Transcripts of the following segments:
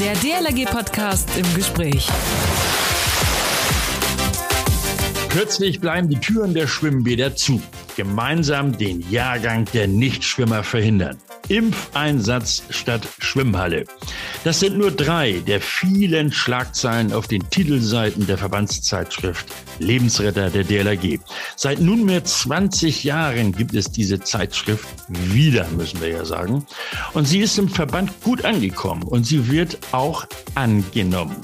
Der DLRG-Podcast im Gespräch. Plötzlich bleiben die Türen der Schwimmbäder zu. Gemeinsam den Jahrgang der Nichtschwimmer verhindern. Impfeinsatz statt Schwimmhalle. Das sind nur drei der vielen Schlagzeilen auf den Titelseiten der Verbandszeitschrift Lebensretter der DLRG. Seit nunmehr 20 Jahren gibt es diese Zeitschrift wieder, müssen wir ja sagen. Und sie ist im Verband gut angekommen und sie wird auch angenommen.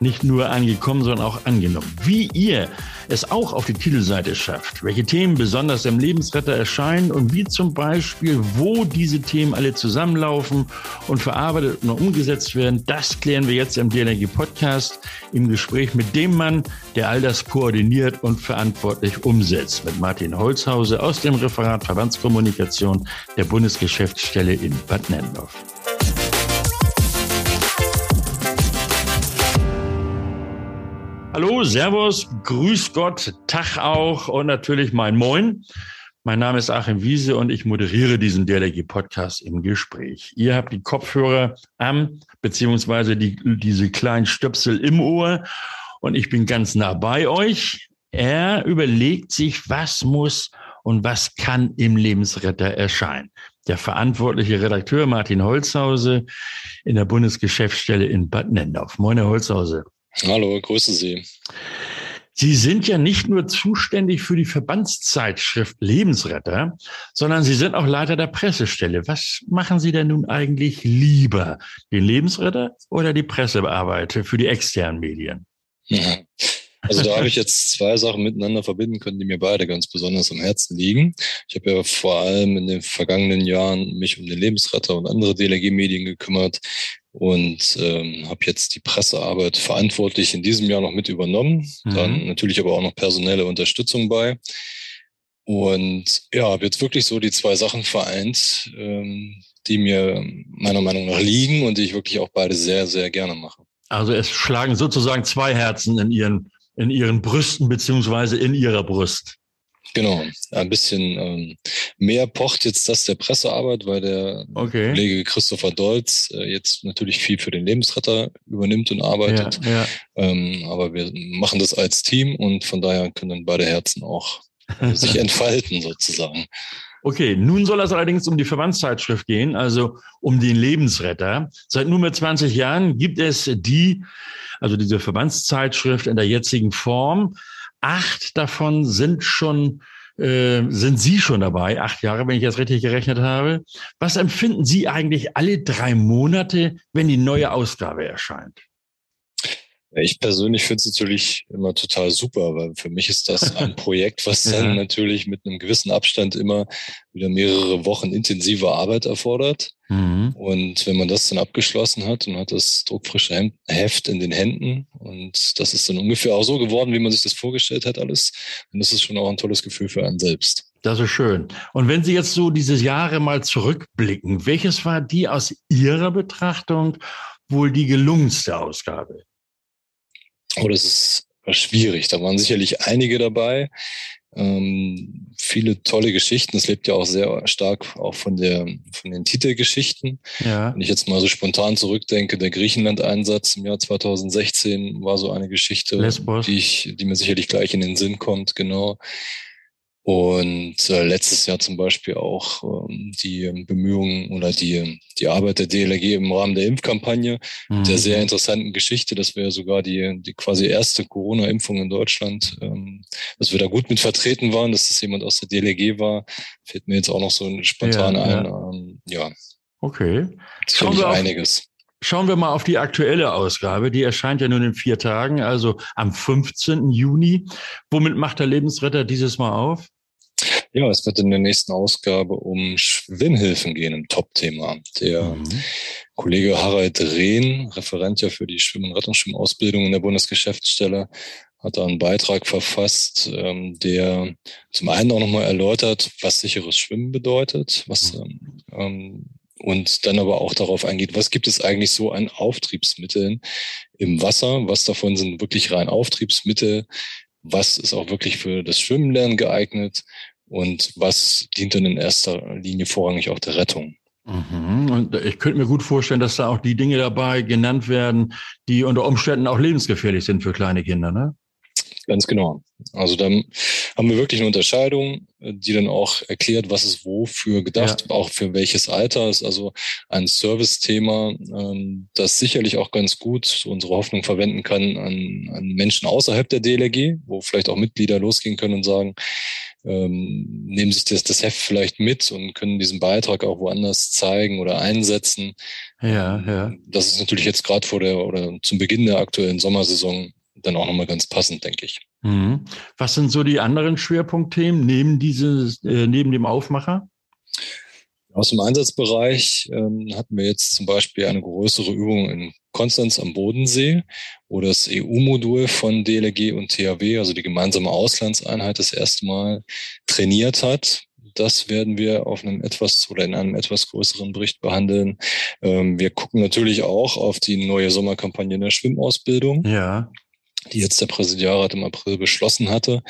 Nicht nur angekommen, sondern auch angenommen. Wie ihr es auch auf die Titelseite schafft, welche Themen besonders im Lebensretter erscheinen und wie zum Beispiel, wo diese Themen alle zusammenlaufen und verarbeitet und umgesetzt werden, das klären wir jetzt im DLRG Podcast im Gespräch mit dem Mann, der all das koordiniert und verantwortlich umsetzt, mit Martin Holzhause aus dem Referat Verbandskommunikation der Bundesgeschäftsstelle in Bad Nendorf. Hallo, Servus, Grüß Gott, Tag auch und natürlich mein Moin. Mein Name ist Achim Wiese und ich moderiere diesen DLRG Podcast im Gespräch. Ihr habt die Kopfhörer am, beziehungsweise die, diese kleinen Stöpsel im Ohr und ich bin ganz nah bei euch. Er überlegt sich, was muss und was kann im Lebensretter erscheinen. Der verantwortliche Redakteur Martin Holzhause in der Bundesgeschäftsstelle in Bad Nendorf. Moin, Herr Holzhause. Hallo, grüße Sie. Sie sind ja nicht nur zuständig für die Verbandszeitschrift Lebensretter, sondern Sie sind auch Leiter der Pressestelle. Was machen Sie denn nun eigentlich lieber? Den Lebensretter oder die Pressearbeit für die externen Medien? Also da habe ich jetzt zwei Sachen miteinander verbinden können, die mir beide ganz besonders am Herzen liegen. Ich habe ja vor allem in den vergangenen Jahren mich um den Lebensretter und andere DLRG-Medien gekümmert, und ähm, habe jetzt die Pressearbeit verantwortlich in diesem Jahr noch mit übernommen. Mhm. Dann natürlich aber auch noch personelle Unterstützung bei. Und ja, habe jetzt wirklich so die zwei Sachen vereint, ähm, die mir meiner Meinung nach liegen und die ich wirklich auch beide sehr, sehr gerne mache. Also es schlagen sozusagen zwei Herzen in ihren, in ihren Brüsten beziehungsweise in ihrer Brust. Genau, ein bisschen ähm, mehr pocht jetzt das der Pressearbeit, weil der okay. Kollege Christopher Dolz äh, jetzt natürlich viel für den Lebensretter übernimmt und arbeitet. Ja, ja. Ähm, aber wir machen das als Team und von daher können beide Herzen auch äh, sich entfalten sozusagen. Okay, nun soll es allerdings um die Verbandszeitschrift gehen, also um den Lebensretter. Seit nunmehr 20 Jahren gibt es die, also diese Verbandszeitschrift in der jetzigen Form. Acht davon sind schon äh, sind Sie schon dabei, acht Jahre, wenn ich jetzt richtig gerechnet habe. Was empfinden Sie eigentlich alle drei Monate, wenn die neue Ausgabe erscheint? Ich persönlich finde es natürlich immer total super, weil für mich ist das ein Projekt, was dann ja. natürlich mit einem gewissen Abstand immer wieder mehrere Wochen intensive Arbeit erfordert. Mhm. Und wenn man das dann abgeschlossen hat und hat das druckfrische Heft in den Händen und das ist dann ungefähr auch so geworden, wie man sich das vorgestellt hat, alles, dann ist es schon auch ein tolles Gefühl für einen selbst. Das ist schön. Und wenn Sie jetzt so diese Jahre mal zurückblicken, welches war die aus Ihrer Betrachtung wohl die gelungenste Ausgabe? Oh, das ist schwierig. Da waren sicherlich einige dabei. Ähm, viele tolle Geschichten. Es lebt ja auch sehr stark auch von der von den Titelgeschichten. Ja. Wenn ich jetzt mal so spontan zurückdenke, der Griechenland-Einsatz im Jahr 2016 war so eine Geschichte, Lesbos. die ich, die mir sicherlich gleich in den Sinn kommt. Genau. Und äh, letztes Jahr zum Beispiel auch ähm, die Bemühungen oder die, die Arbeit der DLRG im Rahmen der Impfkampagne mhm. der sehr interessanten Geschichte, dass wir sogar die, die quasi erste Corona-Impfung in Deutschland, ähm, dass wir da gut mit vertreten waren, dass das jemand aus der DLRG war, fällt mir jetzt auch noch so spontan ja, ein. Ja. Ähm, ja. Okay. Schauen wir, auf, einiges. Schauen wir mal auf die aktuelle Ausgabe. Die erscheint ja nun in vier Tagen, also am 15. Juni. Womit macht der Lebensretter dieses Mal auf? Ja, es wird in der nächsten Ausgabe um Schwimmhilfen gehen, ein Top-Thema. Der mhm. Kollege Harald Rehn, Referent ja für die Schwimm- und Rettungsschwimmausbildung in der Bundesgeschäftsstelle, hat da einen Beitrag verfasst, ähm, der zum einen auch nochmal erläutert, was sicheres Schwimmen bedeutet, was mhm. ähm, und dann aber auch darauf eingeht, was gibt es eigentlich so an Auftriebsmitteln im Wasser? Was davon sind wirklich rein Auftriebsmittel? Was ist auch wirklich für das Schwimmenlernen geeignet? Und was dient dann in erster Linie vorrangig auch der Rettung? Mhm. Und ich könnte mir gut vorstellen, dass da auch die Dinge dabei genannt werden, die unter Umständen auch lebensgefährlich sind für kleine Kinder, ne? Ganz genau. Also dann haben wir wirklich eine Unterscheidung, die dann auch erklärt, was ist wofür gedacht, ja. auch für welches Alter. Ist also ein Service-Thema, ähm, das sicherlich auch ganz gut unsere Hoffnung verwenden kann an, an Menschen außerhalb der DLRG, wo vielleicht auch Mitglieder losgehen können und sagen, ähm, nehmen sich das, das Heft vielleicht mit und können diesen Beitrag auch woanders zeigen oder einsetzen. Ja, ja. Das ist natürlich jetzt gerade vor der oder zum Beginn der aktuellen Sommersaison dann auch nochmal ganz passend, denke ich. Mhm. Was sind so die anderen Schwerpunktthemen neben dieses, äh, neben dem Aufmacher? Aus dem Einsatzbereich ähm, hatten wir jetzt zum Beispiel eine größere Übung in Konstanz am Bodensee, wo das EU-Modul von DLRG und THW, also die gemeinsame Auslandseinheit, das erste Mal trainiert hat. Das werden wir auf einem etwas oder in einem etwas größeren Bericht behandeln. Ähm, wir gucken natürlich auch auf die neue Sommerkampagne in der Schwimmausbildung. Ja die jetzt der Präsidialrat im April beschlossen hatte.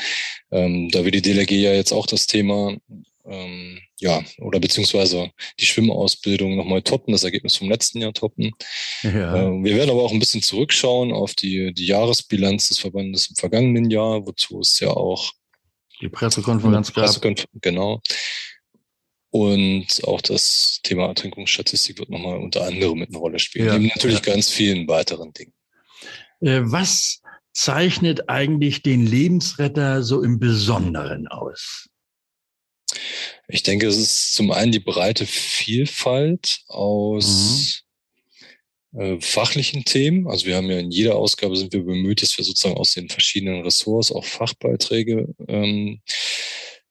Ähm, da wir die DLRG ja jetzt auch das Thema ähm, ja, oder beziehungsweise die Schwimmausbildung nochmal toppen, das Ergebnis vom letzten Jahr toppen. Ja. Ähm, wir werden aber auch ein bisschen zurückschauen auf die, die Jahresbilanz des Verbandes im vergangenen Jahr, wozu es ja auch die Pressekonferenz gab. Pressekonfer genau. Und auch das Thema Ertrinkungsstatistik wird nochmal unter anderem mit einer Rolle spielen. Ja, Neben natürlich ja. ganz vielen weiteren Dingen. Äh, was zeichnet eigentlich den Lebensretter so im Besonderen aus? Ich denke, es ist zum einen die breite Vielfalt aus mhm. äh, fachlichen Themen. Also wir haben ja in jeder Ausgabe sind wir bemüht, dass wir sozusagen aus den verschiedenen Ressorts auch Fachbeiträge ähm,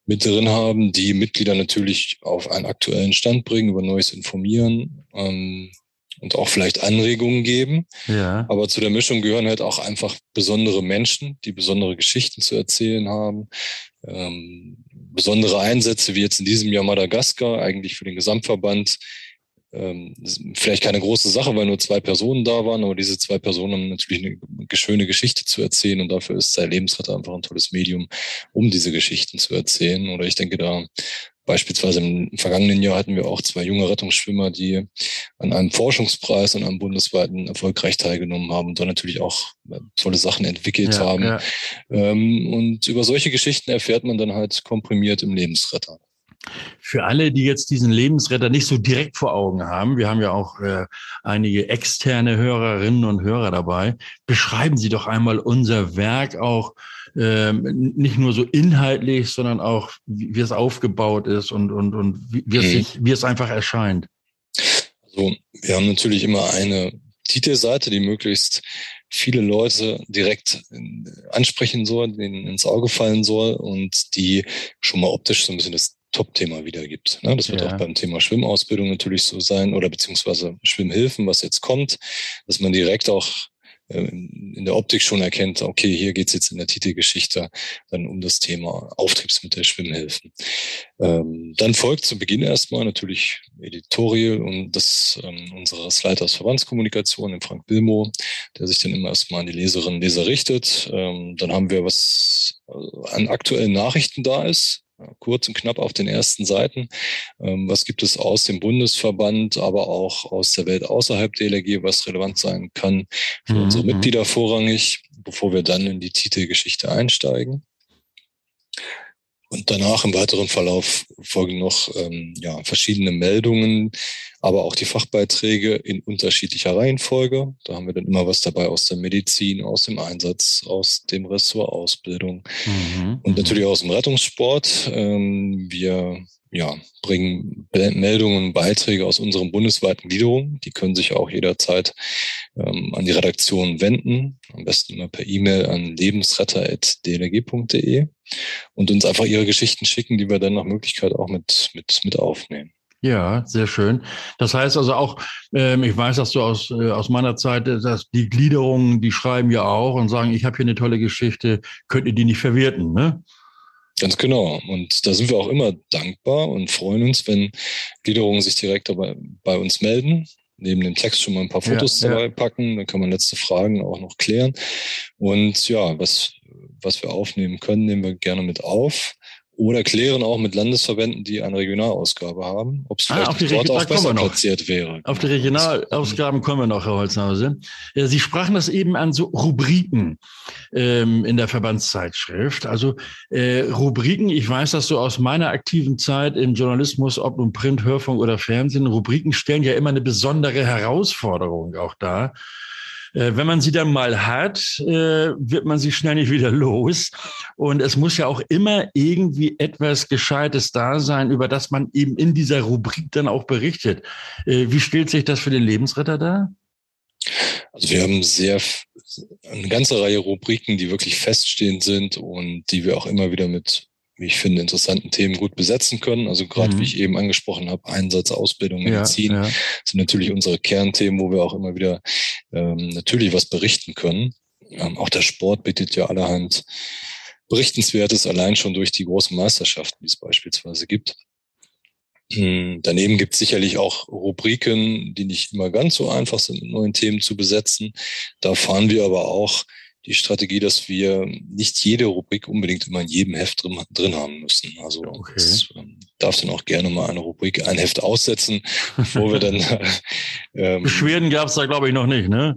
mit drin haben, die Mitglieder natürlich auf einen aktuellen Stand bringen, über Neues informieren. Ähm, und auch vielleicht Anregungen geben. Ja. Aber zu der Mischung gehören halt auch einfach besondere Menschen, die besondere Geschichten zu erzählen haben. Ähm, besondere Einsätze, wie jetzt in diesem Jahr Madagaskar, eigentlich für den Gesamtverband. Ähm, vielleicht keine große Sache, weil nur zwei Personen da waren, aber diese zwei Personen haben natürlich eine schöne Geschichte zu erzählen und dafür ist sein Lebensretter einfach ein tolles Medium, um diese Geschichten zu erzählen. Oder ich denke, da Beispielsweise im vergangenen Jahr hatten wir auch zwei junge Rettungsschwimmer, die an einem Forschungspreis und einem bundesweiten erfolgreich teilgenommen haben und da natürlich auch äh, tolle Sachen entwickelt ja, haben. Ja. Ähm, und über solche Geschichten erfährt man dann halt komprimiert im Lebensretter. Für alle, die jetzt diesen Lebensretter nicht so direkt vor Augen haben, wir haben ja auch äh, einige externe Hörerinnen und Hörer dabei, beschreiben Sie doch einmal unser Werk auch ähm, nicht nur so inhaltlich, sondern auch, wie, wie es aufgebaut ist und, und, und wie, wie, es mhm. sich, wie es einfach erscheint. Also wir haben natürlich immer eine Titelseite, die möglichst viele Leute direkt ansprechen soll, denen ins Auge fallen soll und die schon mal optisch so ein bisschen das Top-Thema wiedergibt. Ne? Das wird ja. auch beim Thema Schwimmausbildung natürlich so sein oder beziehungsweise Schwimmhilfen, was jetzt kommt, dass man direkt auch äh, in der Optik schon erkennt, okay, hier geht's jetzt in der Titelgeschichte dann um das Thema Auftriebsmittel, Schwimmhilfen. Ähm, dann folgt zu Beginn erstmal natürlich Editorial und das ähm, unseres Leiters Verbandskommunikation, dem Frank Bilmo, der sich dann immer erstmal an die Leserinnen und Leser richtet. Ähm, dann haben wir, was äh, an aktuellen Nachrichten da ist, kurz und knapp auf den ersten Seiten. Ähm, was gibt es aus dem Bundesverband, aber auch aus der Welt außerhalb der LG, was relevant sein kann für mhm. unsere Mitglieder vorrangig, bevor wir dann in die Titelgeschichte einsteigen. Und danach im weiteren Verlauf folgen noch ähm, ja, verschiedene Meldungen, aber auch die Fachbeiträge in unterschiedlicher Reihenfolge. Da haben wir dann immer was dabei aus der Medizin, aus dem Einsatz, aus dem Ressort Ausbildung mhm. und natürlich aus dem Rettungssport. Ähm, wir ja, bringen Meldungen, Beiträge aus unseren bundesweiten Gliederungen. Die können sich auch jederzeit ähm, an die Redaktion wenden. Am besten immer per E-Mail an lebensretter.dlg.de und uns einfach ihre Geschichten schicken, die wir dann nach Möglichkeit auch mit, mit, mit aufnehmen. Ja, sehr schön. Das heißt also auch, ähm, ich weiß, dass du aus, äh, aus meiner Zeit, äh, dass die Gliederungen, die schreiben ja auch und sagen, ich habe hier eine tolle Geschichte, könnt ihr die nicht verwerten, ne? Ganz genau. Und da sind wir auch immer dankbar und freuen uns, wenn Gliederungen sich direkt dabei, bei uns melden. Neben dem Text schon mal ein paar Fotos ja, dabei ja. packen, dann kann man letzte Fragen auch noch klären. Und ja, was, was wir aufnehmen können, nehmen wir gerne mit auf. Oder klären auch mit Landesverbänden, die eine Regionalausgabe haben, ob es Ah, vielleicht auf die dort Regi- auch besser platziert wäre. Auf die. Regionalausgaben kommen wir noch, Herr Holznhause. Ja, Sie sprachen das eben an so Rubriken ähm, in der Verbandszeitschrift. Also äh, Rubriken, ich weiß das so aus meiner aktiven Zeit im Journalismus, ob nun Print, Hörfunk oder Fernsehen, Rubriken stellen ja immer eine besondere Herausforderung auch dar. Äh, Wenn man sie dann mal hat, äh, wird man sie schnell nicht wieder los. Und es muss ja auch immer irgendwie etwas Gescheites da sein, über das man eben in dieser Rubrik dann auch berichtet. Äh, Wie stellt sich das für den Lebensretter dar? Also wir haben sehr eine ganze Reihe Rubriken, die wirklich feststehend sind und die wir auch immer wieder mit, wie ich finde, interessanten Themen gut besetzen können. Also gerade Mhm. wie ich eben angesprochen habe, Einsatz, Ausbildung, Ja, Medizin ja. sind natürlich unsere Kernthemen, wo wir auch immer wieder ähm, natürlich was berichten können. Ähm, auch der Sport bietet ja allerhand Berichtenswertes, allein schon durch die großen Meisterschaften, die es beispielsweise gibt. Hm, Daneben gibt es sicherlich auch Rubriken, die nicht immer ganz so einfach sind, mit neuen Themen zu besetzen. Da fahren wir aber auch die Strategie, dass wir nicht jede Rubrik unbedingt immer in jedem Heft drin, drin haben müssen. Also Okay. es ähm, darf dann auch gerne mal eine Rubrik, ein Heft aussetzen, bevor wir dann ähm, Beschwerden gab es da, glaube ich, noch nicht, ne?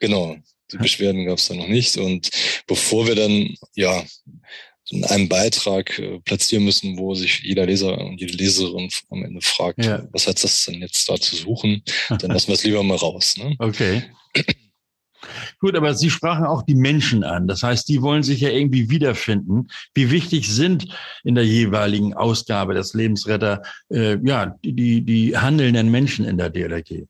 Genau, die Beschwerden gab es da noch nicht. Und bevor wir dann ja in einem Beitrag äh, platzieren müssen, wo sich jeder Leser und jede Leserin am Ende fragt, Ja. was hat das denn jetzt da zu suchen, dann lassen wir es lieber mal raus. Ne? Okay. Gut, aber Sie sprachen auch die Menschen an. Das heißt, die wollen sich ja irgendwie wiederfinden. Wie wichtig sind in der jeweiligen Ausgabe des Lebensretter äh, ja die, die, handelnden Menschen in der DLRG?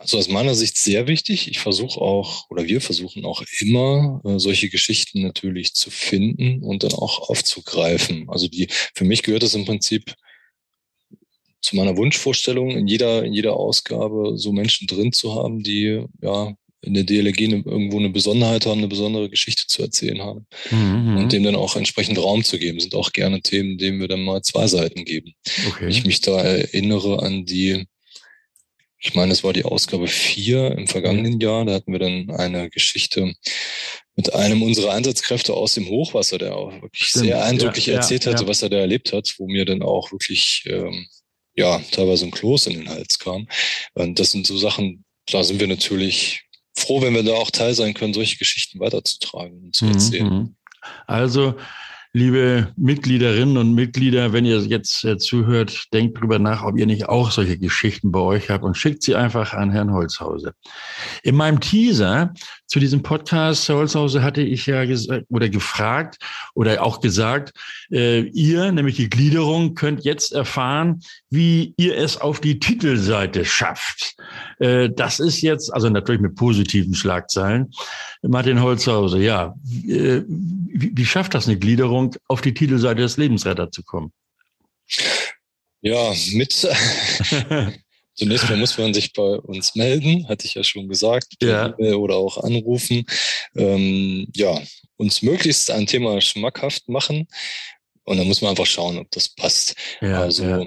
Also aus meiner Sicht sehr wichtig. Ich versuche auch, oder wir versuchen auch immer, äh, solche Geschichten natürlich zu finden und dann auch aufzugreifen. Also die, für mich gehört das im Prinzip zu meiner Wunschvorstellung, in jeder, in jeder Ausgabe so Menschen drin zu haben, die ja in der DLRG eine, irgendwo eine Besonderheit haben, eine besondere Geschichte zu erzählen haben. Mhm. Und dem dann auch entsprechend Raum zu geben. Sind auch gerne Themen, denen wir dann mal zwei Seiten geben. Wenn ich okay. mich da erinnere an die, ich meine, es war die Ausgabe vier im vergangenen Jahr, da hatten wir dann eine Geschichte mit einem unserer Einsatzkräfte aus dem Hochwasser, der auch wirklich Stimmt, sehr eindrücklich ja, ja, erzählt hatte, ja. was er da erlebt hat, wo mir dann auch wirklich, ähm, ja, teilweise ein Kloß in den Hals kam. Und das sind so Sachen, da sind wir natürlich froh, wenn wir da auch Teil sein können, solche Geschichten weiterzutragen und zu erzählen. Mhm. Also, liebe Mitgliederinnen und Mitglieder, wenn ihr jetzt äh, zuhört, denkt drüber nach, ob ihr nicht auch solche Geschichten bei euch habt und schickt sie einfach an Herrn Holzhause. In meinem Teaser zu diesem Podcast, Herr Holzhause, hatte ich ja gesagt oder gefragt oder auch gesagt, äh, ihr, nämlich die Gliederung, könnt jetzt erfahren, wie ihr es auf die Titelseite schafft. Äh, das ist jetzt, also natürlich mit positiven Schlagzeilen. Martin Holzhause, ja. Äh, wie, wie schafft das eine Gliederung, auf die Titelseite des Lebensretter zu kommen? Ja, mit Zunächst mal muss man sich bei uns melden, hatte ich ja schon gesagt, Ja. Oder auch anrufen. Ähm, ja, uns möglichst ein Thema schmackhaft machen. Und dann muss man einfach schauen, ob das passt. ja, also ja.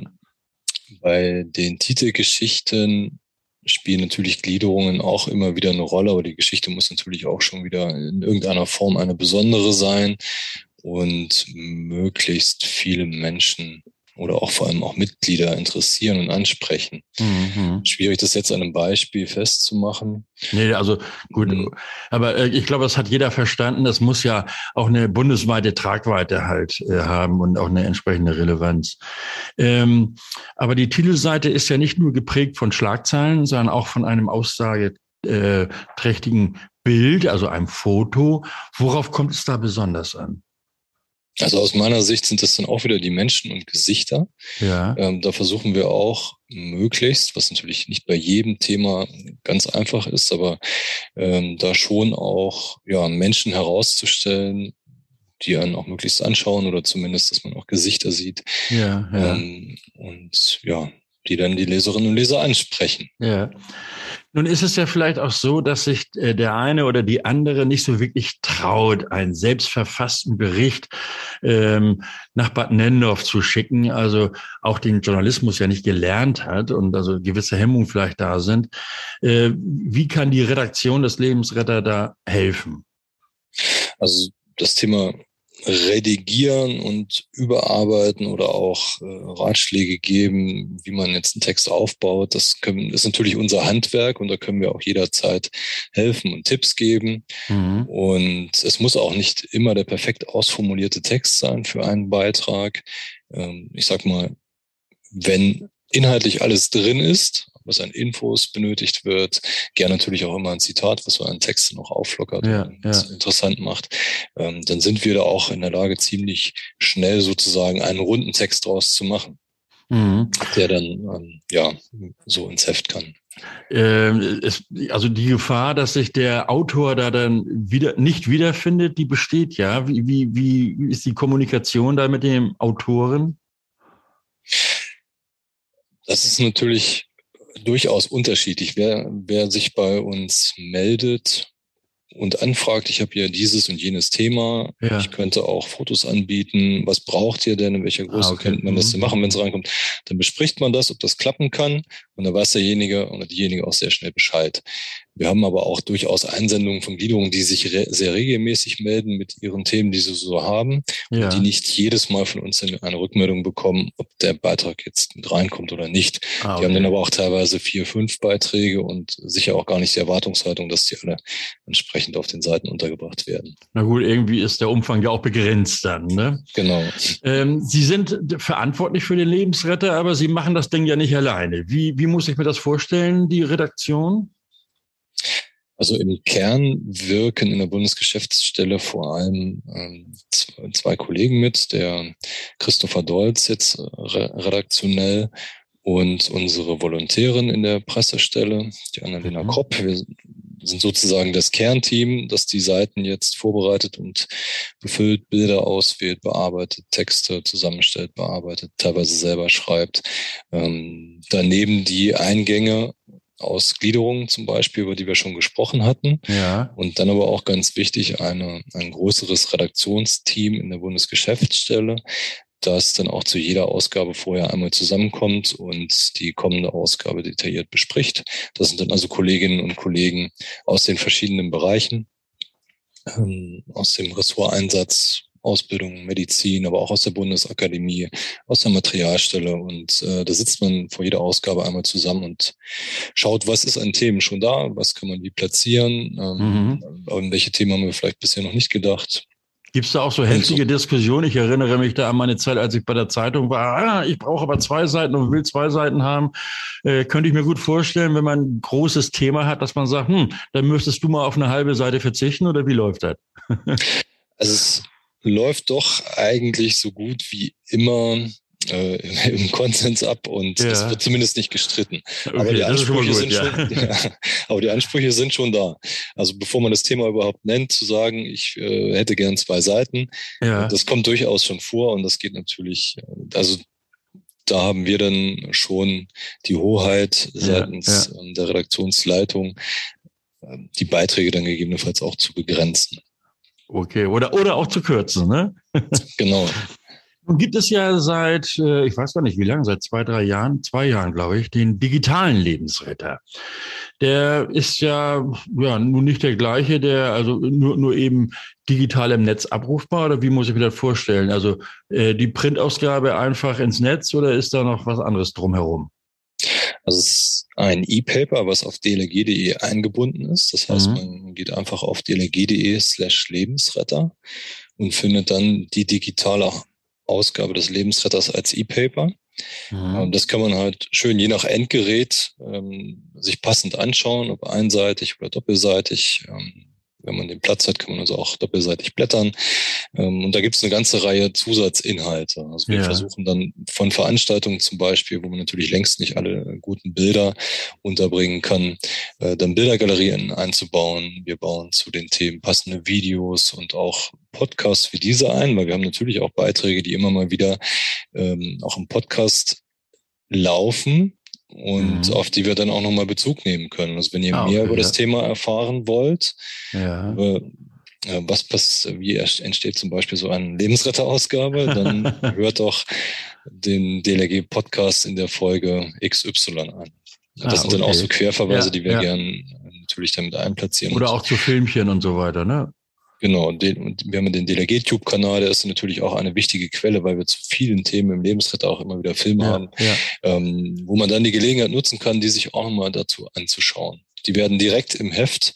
bei den Titelgeschichten spielen natürlich Gliederungen auch immer wieder eine Rolle, aber die Geschichte muss natürlich auch schon wieder in irgendeiner Form eine besondere sein und möglichst viele Menschen oder auch vor allem auch Mitglieder interessieren und ansprechen. Mhm. Schwierig, das jetzt an einem Beispiel festzumachen. Nee, also gut, Mhm. aber äh, ich glaube, das hat jeder verstanden. Das muss ja auch eine bundesweite Tragweite halt äh, haben und auch eine entsprechende Relevanz. Ähm, aber die Titelseite ist ja nicht nur geprägt von Schlagzeilen, sondern auch von einem aussageträchtigen Bild, also einem Foto. Worauf kommt es da besonders an? Also aus meiner Sicht sind das dann auch wieder die Menschen und Gesichter. Ja, Ähm, da versuchen wir auch möglichst, was natürlich nicht bei jedem Thema ganz einfach ist, aber ähm, da schon auch ja, Menschen herauszustellen, die einen auch möglichst anschauen oder zumindest, dass man auch Gesichter sieht. ja, ja. Ähm, und ja, die dann die Leserinnen und Leser ansprechen. Ja. Nun ist es ja vielleicht auch so, dass sich äh, der eine oder die andere nicht so wirklich traut, einen selbstverfassten Bericht ähm, nach Bad Nennendorf zu schicken, also auch den Journalismus ja nicht gelernt hat und also gewisse Hemmungen vielleicht da sind. Äh, wie kann die Redaktion des Lebensretter da helfen? Also das Thema redigieren und überarbeiten oder auch äh, Ratschläge geben, wie man jetzt einen Text aufbaut. Das können, ist natürlich unser Handwerk und da können wir auch jederzeit helfen und Tipps geben. Mhm. Und es muss auch nicht immer der perfekt ausformulierte Text sein für einen Beitrag. Ähm, ich sag mal, wenn inhaltlich alles drin ist, was an Infos benötigt wird. Gerne natürlich auch immer ein Zitat, was so einen Text noch auflockert ja, und ja. interessant macht. Ähm, dann sind wir da auch in der Lage, ziemlich schnell sozusagen einen runden Text draus zu machen, mhm. der dann ähm, ja so ins Heft kann. Ähm, es, also die Gefahr, dass sich der Autor da dann wieder nicht wiederfindet, die besteht ja. Wie, wie, wie ist die Kommunikation da mit dem Autoren? Das ist natürlich durchaus unterschiedlich. Wer, wer sich bei uns meldet und anfragt, ich habe ja dieses und jenes Thema, ja. ich könnte auch Fotos anbieten, was braucht ihr denn, in welcher Größe ah, okay. könnte man das mhm. denn machen, wenn es reinkommt, dann bespricht man das, ob das klappen kann und dann weiß derjenige oder diejenige auch sehr schnell Bescheid. Wir haben aber auch durchaus Einsendungen von Gliederungen, die sich re sehr regelmäßig melden mit ihren Themen, die sie so haben, ja. und die nicht jedes Mal von uns eine Rückmeldung bekommen, ob der Beitrag jetzt mit reinkommt oder nicht. Ah, okay. Die haben dann aber auch teilweise vier, fünf Beiträge und sicher auch gar nicht die Erwartungshaltung, dass die alle entsprechend auf den Seiten untergebracht werden. Na gut, irgendwie ist der Umfang ja auch begrenzt dann, ne? Genau. Ähm, sie sind verantwortlich für den Lebensretter, aber Sie machen das Ding ja nicht alleine. Wie, wie muss ich mir das vorstellen, die Redaktion? Also im Kern wirken in der Bundesgeschäftsstelle vor allem ähm, zwei, Kollegen mit, der Christopher Dolz jetzt äh, redaktionell und unsere Volontärin in der Pressestelle, die Annalena mhm. Kropp. Wir sind sozusagen das Kernteam, das die Seiten jetzt vorbereitet und befüllt, Bilder auswählt, bearbeitet, Texte zusammenstellt, bearbeitet, teilweise selber schreibt. Ähm, daneben die Eingänge aus Gliederungen zum Beispiel, über die wir schon gesprochen hatten. Ja. Und dann aber auch ganz wichtig, eine, ein größeres Redaktionsteam in der Bundesgeschäftsstelle, das dann auch zu jeder Ausgabe vorher einmal zusammenkommt und die kommende Ausgabe detailliert bespricht. Das sind dann also Kolleginnen und Kollegen aus den verschiedenen Bereichen, ähm, aus dem Ressorteinsatz, Ausbildung, Medizin, aber auch aus der Bundesakademie, aus der Materialstelle. Und äh, da sitzt man vor jeder Ausgabe einmal zusammen und schaut, was ist an Themen schon da, was kann man wie platzieren, ähm, mhm. an welche Themen haben wir vielleicht bisher noch nicht gedacht. Gibt es da auch so heftige. Diskussionen? Ich erinnere mich da an meine Zeit, als ich bei der Zeitung war. Ah, ich brauche aber zwei Seiten und will zwei Seiten haben. Äh, könnte ich mir gut vorstellen, wenn man ein großes Thema hat, dass man sagt, hm, dann müsstest du mal auf eine halbe Seite verzichten oder wie läuft das? also es läuft doch eigentlich so gut wie immer äh, im Konsens ab und ja. es wird zumindest nicht gestritten. Okay, aber, die Ansprüche gut, sind ja. schon, ja, aber die Ansprüche sind schon da. Also bevor man das Thema überhaupt nennt, zu sagen, ich äh, hätte gern zwei Seiten, ja. das kommt durchaus schon vor und das geht natürlich, äh, also da haben wir dann schon die Hoheit seitens ähm, der Redaktionsleitung, ähm, die Beiträge dann gegebenenfalls auch zu begrenzen. Okay, oder, oder auch zu kürzen, ne? Genau. Nun gibt es ja seit, äh, ich weiß gar nicht wie lange, seit zwei, drei Jahren, zwei Jahren, glaube ich, den digitalen Lebensretter. Der ist ja, ja nun nicht der gleiche, der also nur, nur eben digital im Netz abrufbar oder wie muss ich mir das vorstellen? Also äh, die Printausgabe einfach ins Netz oder ist da noch was anderes drumherum? Also es ist ein E-Paper, was auf dlg.de eingebunden ist. Das heißt, mhm. man geht einfach auf dlg.de slash Lebensretter und findet dann die digitale Ausgabe des Lebensretters als E-Paper. Mhm. Das kann man halt schön je nach Endgerät ähm, sich passend anschauen, ob einseitig oder doppelseitig. Ähm, wenn man den Platz hat, kann man also auch doppelseitig blättern. Ähm, und da gibt es eine ganze Reihe Zusatzinhalte. Also wir ja. versuchen dann von Veranstaltungen zum Beispiel, wo man natürlich längst nicht alle guten Bilder unterbringen kann, äh, dann Bildergalerien einzubauen. Wir bauen zu den Themen passende Videos und auch Podcasts wie diese ein, weil wir haben natürlich auch Beiträge, die immer mal wieder ähm, auch im Podcast laufen, und mhm. auf die wir dann auch nochmal Bezug nehmen können. Also wenn ihr ah, okay, mehr über ja. das Thema erfahren wollt, ja. äh, was passt, wie entsteht zum Beispiel so eine Lebensretterausgabe, dann hört doch den DLRG-Podcast in der Folge XY an. Das ah, sind dann auch so Querverweise, ja, die wir ja. gern natürlich damit einplatzieren. Oder auch zu Filmchen und so weiter, ne? Genau, und, den, und wir haben den Delegate-Tube-Kanal, der ist natürlich auch eine wichtige Quelle, weil wir zu vielen Themen im Lebensretter auch immer wieder Filme ja, haben, ja. Ähm, wo man dann die Gelegenheit nutzen kann, die sich auch mal dazu anzuschauen. Die werden direkt im Heft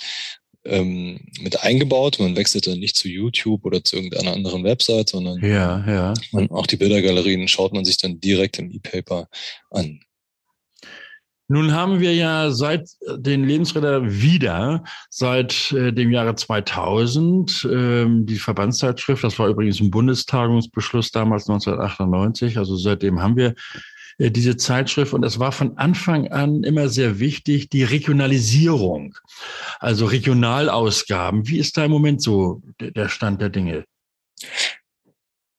ähm, mit eingebaut. Man wechselt dann nicht zu YouTube oder zu irgendeiner anderen Website, sondern ja, ja. Man, auch die Bildergalerien schaut man sich dann direkt im E-Paper an. Nun haben wir ja seit den Lebensretter wieder, seit äh, dem Jahre 2000, ähm, die Verbandszeitschrift, das war übrigens ein Bundestagungsbeschluss damals 1998, also seitdem haben wir äh, diese Zeitschrift und es war von Anfang an immer sehr wichtig, die Regionalisierung, also Regionalausgaben. Wie ist da im Moment so der Stand der Dinge?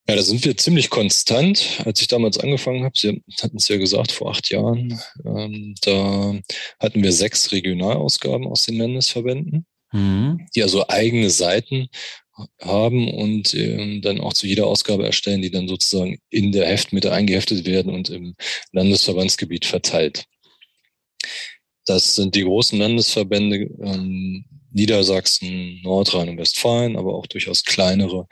Ja, da sind wir ziemlich konstant. Als ich damals angefangen habe, Sie hatten es ja gesagt, vor acht Jahren, ähm, da hatten wir sechs Regionalausgaben aus den Landesverbänden, mhm. die also eigene Seiten haben und ähm, dann auch zu jeder Ausgabe erstellen, die dann sozusagen in der Heftmitte eingeheftet werden und im Landesverbandsgebiet verteilt. Das sind die großen Landesverbände ähm, Niedersachsen, Nordrhein-Westfalen, aber auch durchaus kleinere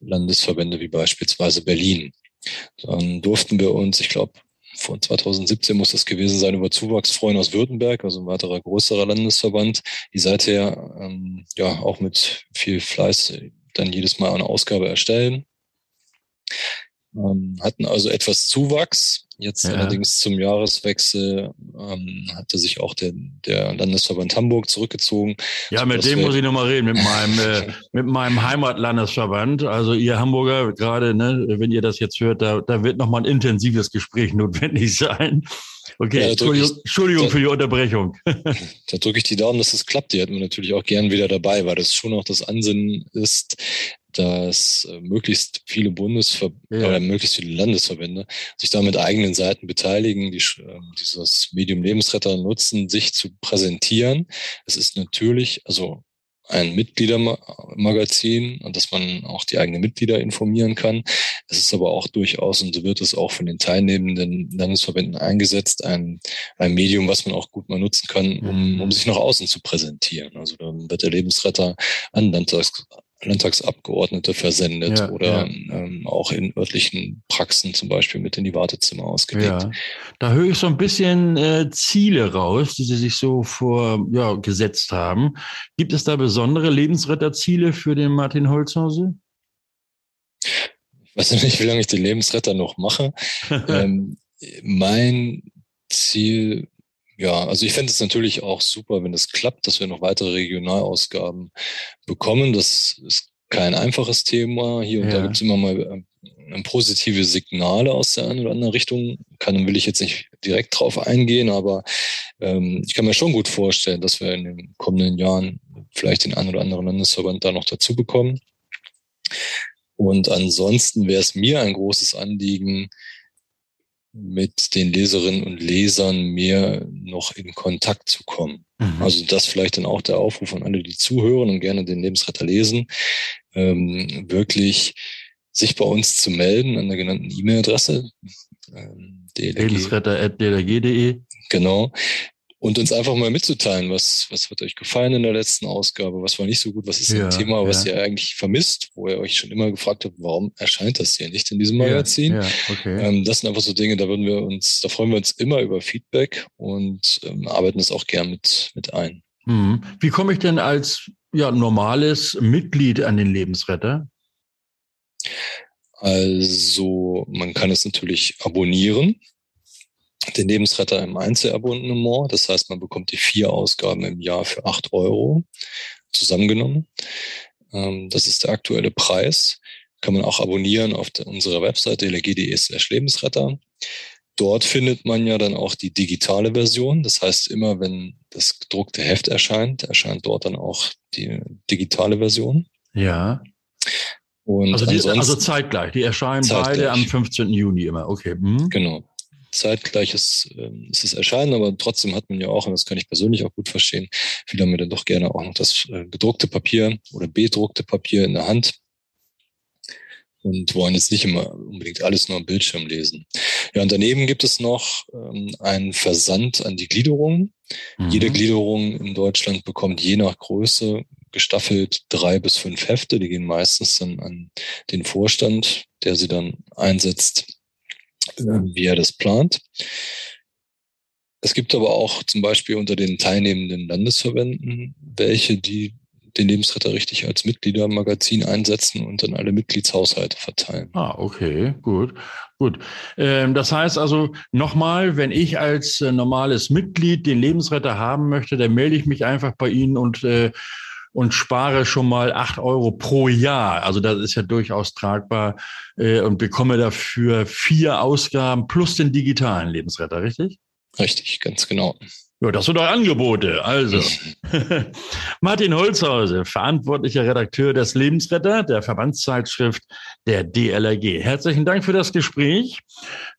Landesverbände wie beispielsweise Berlin. Dann durften wir uns, ich glaube, von 2017 muss das gewesen sein, über Zuwachs freuen aus Württemberg, also ein weiterer größerer Landesverband, die seither ähm, ja auch mit viel Fleiß dann jedes Mal eine Ausgabe erstellen. Ähm, hatten also etwas Zuwachs, Jetzt ja. allerdings zum Jahreswechsel ähm, hatte sich auch der, der Landesverband Hamburg zurückgezogen. Ja, mit dem muss ich nochmal reden, mit meinem, äh, mit meinem Heimatlandesverband. Also ihr Hamburger, gerade, ne, wenn ihr das jetzt hört, da, da wird nochmal ein intensives Gespräch notwendig sein. Okay, ja, Entschuldigung, ich, Entschuldigung da, für die Unterbrechung. Da drücke ich die Daumen, dass es klappt. Die hätten wir natürlich auch gern wieder dabei, weil das schon auch das Ansinnen ist, dass äh, möglichst viele Bundesver ja. oder möglichst viele Landesverbände sich da mit eigenen Seiten beteiligen, die äh, dieses Medium Lebensretter nutzen, sich zu präsentieren. Es ist natürlich, also ein Mitgliedermagazin und dass man auch die eigenen Mitglieder informieren kann. Es ist aber auch durchaus, und so wird es auch von den teilnehmenden Landesverbänden eingesetzt, ein, ein Medium, was man auch gut mal nutzen kann, um, um mhm. sich nach außen zu präsentieren. Also dann wird der Lebensretter an Landtags, Landtagsabgeordnete versendet ja, oder ja. Ähm, auch in örtlichen Praxen zum Beispiel mit in die Wartezimmer ausgelegt. Ja. Da höre ich so ein bisschen äh, Ziele raus, die Sie sich so vor ja, gesetzt haben. Gibt es da besondere Lebensretterziele für den Martin Holzhause? Ich weiß nicht, wie lange ich den Lebensretter noch mache. ähm, mein Ziel ja, also ich fände es natürlich auch super, wenn es klappt, dass wir noch weitere Regionalausgaben bekommen. Das ist kein einfaches Thema. Hier und ja. da gibt es immer mal äh, positive Signale aus der einen oder anderen Richtung. Kann will ich jetzt nicht direkt drauf eingehen, aber ähm, ich kann mir schon gut vorstellen, dass wir in den kommenden Jahren vielleicht den einen oder anderen Landesverband da noch dazu bekommen. Und ansonsten wäre es mir ein großes Anliegen, mit den Leserinnen und Lesern mehr noch in Kontakt zu kommen. Mhm. Also das vielleicht dann auch der Aufruf an alle, die zuhören und gerne den Lebensretter lesen, ähm, wirklich sich bei uns zu melden an der genannten E-Mail-Adresse. Ähm, Lebensretter.dlg.de. Genau und uns einfach mal mitzuteilen, was, was hat euch gefallen in der letzten Ausgabe, was war nicht so gut, was ist ja, ein Thema, was ja. ihr eigentlich vermisst, wo ihr euch schon immer gefragt habt, warum erscheint das hier nicht in diesem Magazin? Ja, okay. ähm, das sind einfach so Dinge, da würden wir uns, da freuen wir uns immer über Feedback und ähm, arbeiten es auch gern mit, mit ein. Mhm. Wie komme ich denn als ja, normales Mitglied an den Lebensretter? Also man kann es natürlich abonnieren den Lebensretter im Einzelabonnement. Das heißt, man bekommt die vier Ausgaben im Jahr für acht Euro zusammengenommen. Ähm, das ist der aktuelle Preis. Kann man auch abonnieren auf unserer Webseite lg.de slash Lebensretter. Dort findet man ja dann auch die digitale Version. Das heißt, immer wenn das gedruckte Heft erscheint, erscheint dort dann auch die digitale Version. Ja. Und also, die, also zeitgleich. Die erscheinen zeitgleich. beide am 15. Juni immer. Okay. Mhm. Genau zeitgleiches ähm, ist es erscheinen, aber trotzdem hat man ja auch, und das kann ich persönlich auch gut verstehen, viele haben mir dann doch gerne auch noch das äh, gedruckte Papier oder bedruckte Papier in der Hand und wollen jetzt nicht immer unbedingt alles nur am Bildschirm lesen. Ja, und daneben gibt es noch ähm, einen Versand an die Gliederung. Mhm. Jede Gliederung in Deutschland bekommt je nach Größe gestaffelt drei bis fünf Hefte. Die gehen meistens dann an den Vorstand, der sie dann einsetzt, wie er das plant. Es gibt aber auch zum Beispiel unter den teilnehmenden Landesverbänden welche, die den Lebensretter richtig als Mitgliedermagazin einsetzen und dann alle Mitgliedshaushalte verteilen. Ah, okay, gut, gut. Ähm, das heißt also nochmal, wenn ich als äh, normales Mitglied den Lebensretter haben möchte, dann melde ich mich einfach bei Ihnen und äh, und spare schon mal acht Euro pro Jahr. Also das ist ja durchaus tragbar äh, und bekomme dafür vier Ausgaben plus den digitalen Lebensretter, richtig? Richtig, ganz genau. Ja, das sind doch Angebote. Also, Martin Holzhause, verantwortlicher Redakteur des Lebensretter, der Verbandszeitschrift der DLRG. Herzlichen Dank für das Gespräch.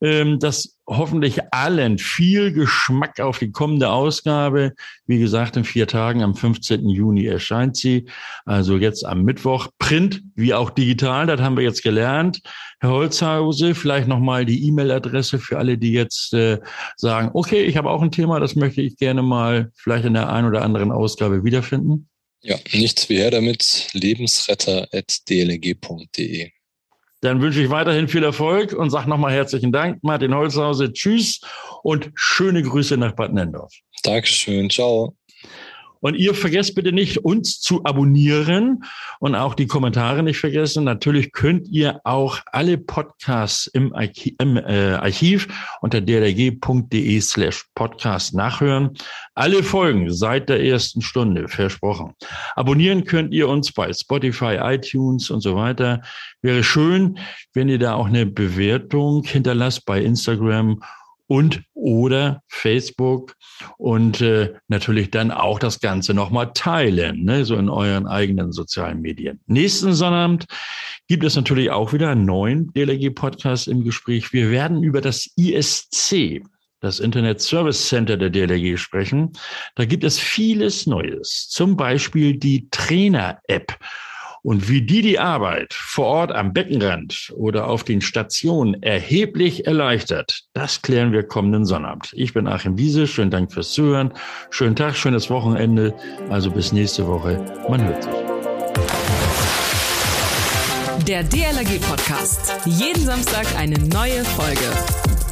Ähm, das hoffentlich allen viel Geschmack auf die kommende Ausgabe. Wie gesagt, in vier Tagen, am 15. Juni erscheint sie. Also jetzt am Mittwoch. Print wie auch digital, das haben wir jetzt gelernt. Herr Holzhause, vielleicht nochmal die E-Mail-Adresse für alle, die jetzt äh, sagen, okay, ich habe auch ein Thema, das möchte ich gerne mal vielleicht in der einen oder anderen Ausgabe wiederfinden. Ja, nichts wie her damit. Lebensretter.dlg.de dann wünsche ich weiterhin viel Erfolg und sage nochmal herzlichen Dank, Martin Holzhause. Tschüss und schöne Grüße nach Bad Nendorf. Dankeschön. Ciao. Und ihr vergesst bitte nicht, uns zu abonnieren und auch die Kommentare nicht vergessen. Natürlich könnt ihr auch alle Podcasts im äh, Archiv unter drg.de slash podcast nachhören. Alle Folgen seit der ersten Stunde, versprochen. Abonnieren könnt ihr uns bei Spotify, iTunes und so weiter. Wäre schön, wenn ihr da auch eine Bewertung hinterlasst bei Instagram und oder Facebook und äh, natürlich dann auch das Ganze nochmal teilen, ne, so in euren eigenen sozialen Medien. Nächsten Sonnabend gibt es natürlich auch wieder einen neuen DLRG-Podcast im Gespräch. Wir werden über das ISC, das Internet Service Center der DLRG sprechen. Da gibt es vieles Neues, zum Beispiel die Trainer-App. Und wie die die Arbeit vor Ort am Beckenrand oder auf den Stationen erheblich erleichtert, das klären wir kommenden Sonnabend. Ich bin Achim Wiese. Schönen Dank fürs Zuhören. Schönen Tag, schönes Wochenende. Also bis nächste Woche. Man hört sich. Der DLRG Podcast. Jeden Samstag eine neue Folge.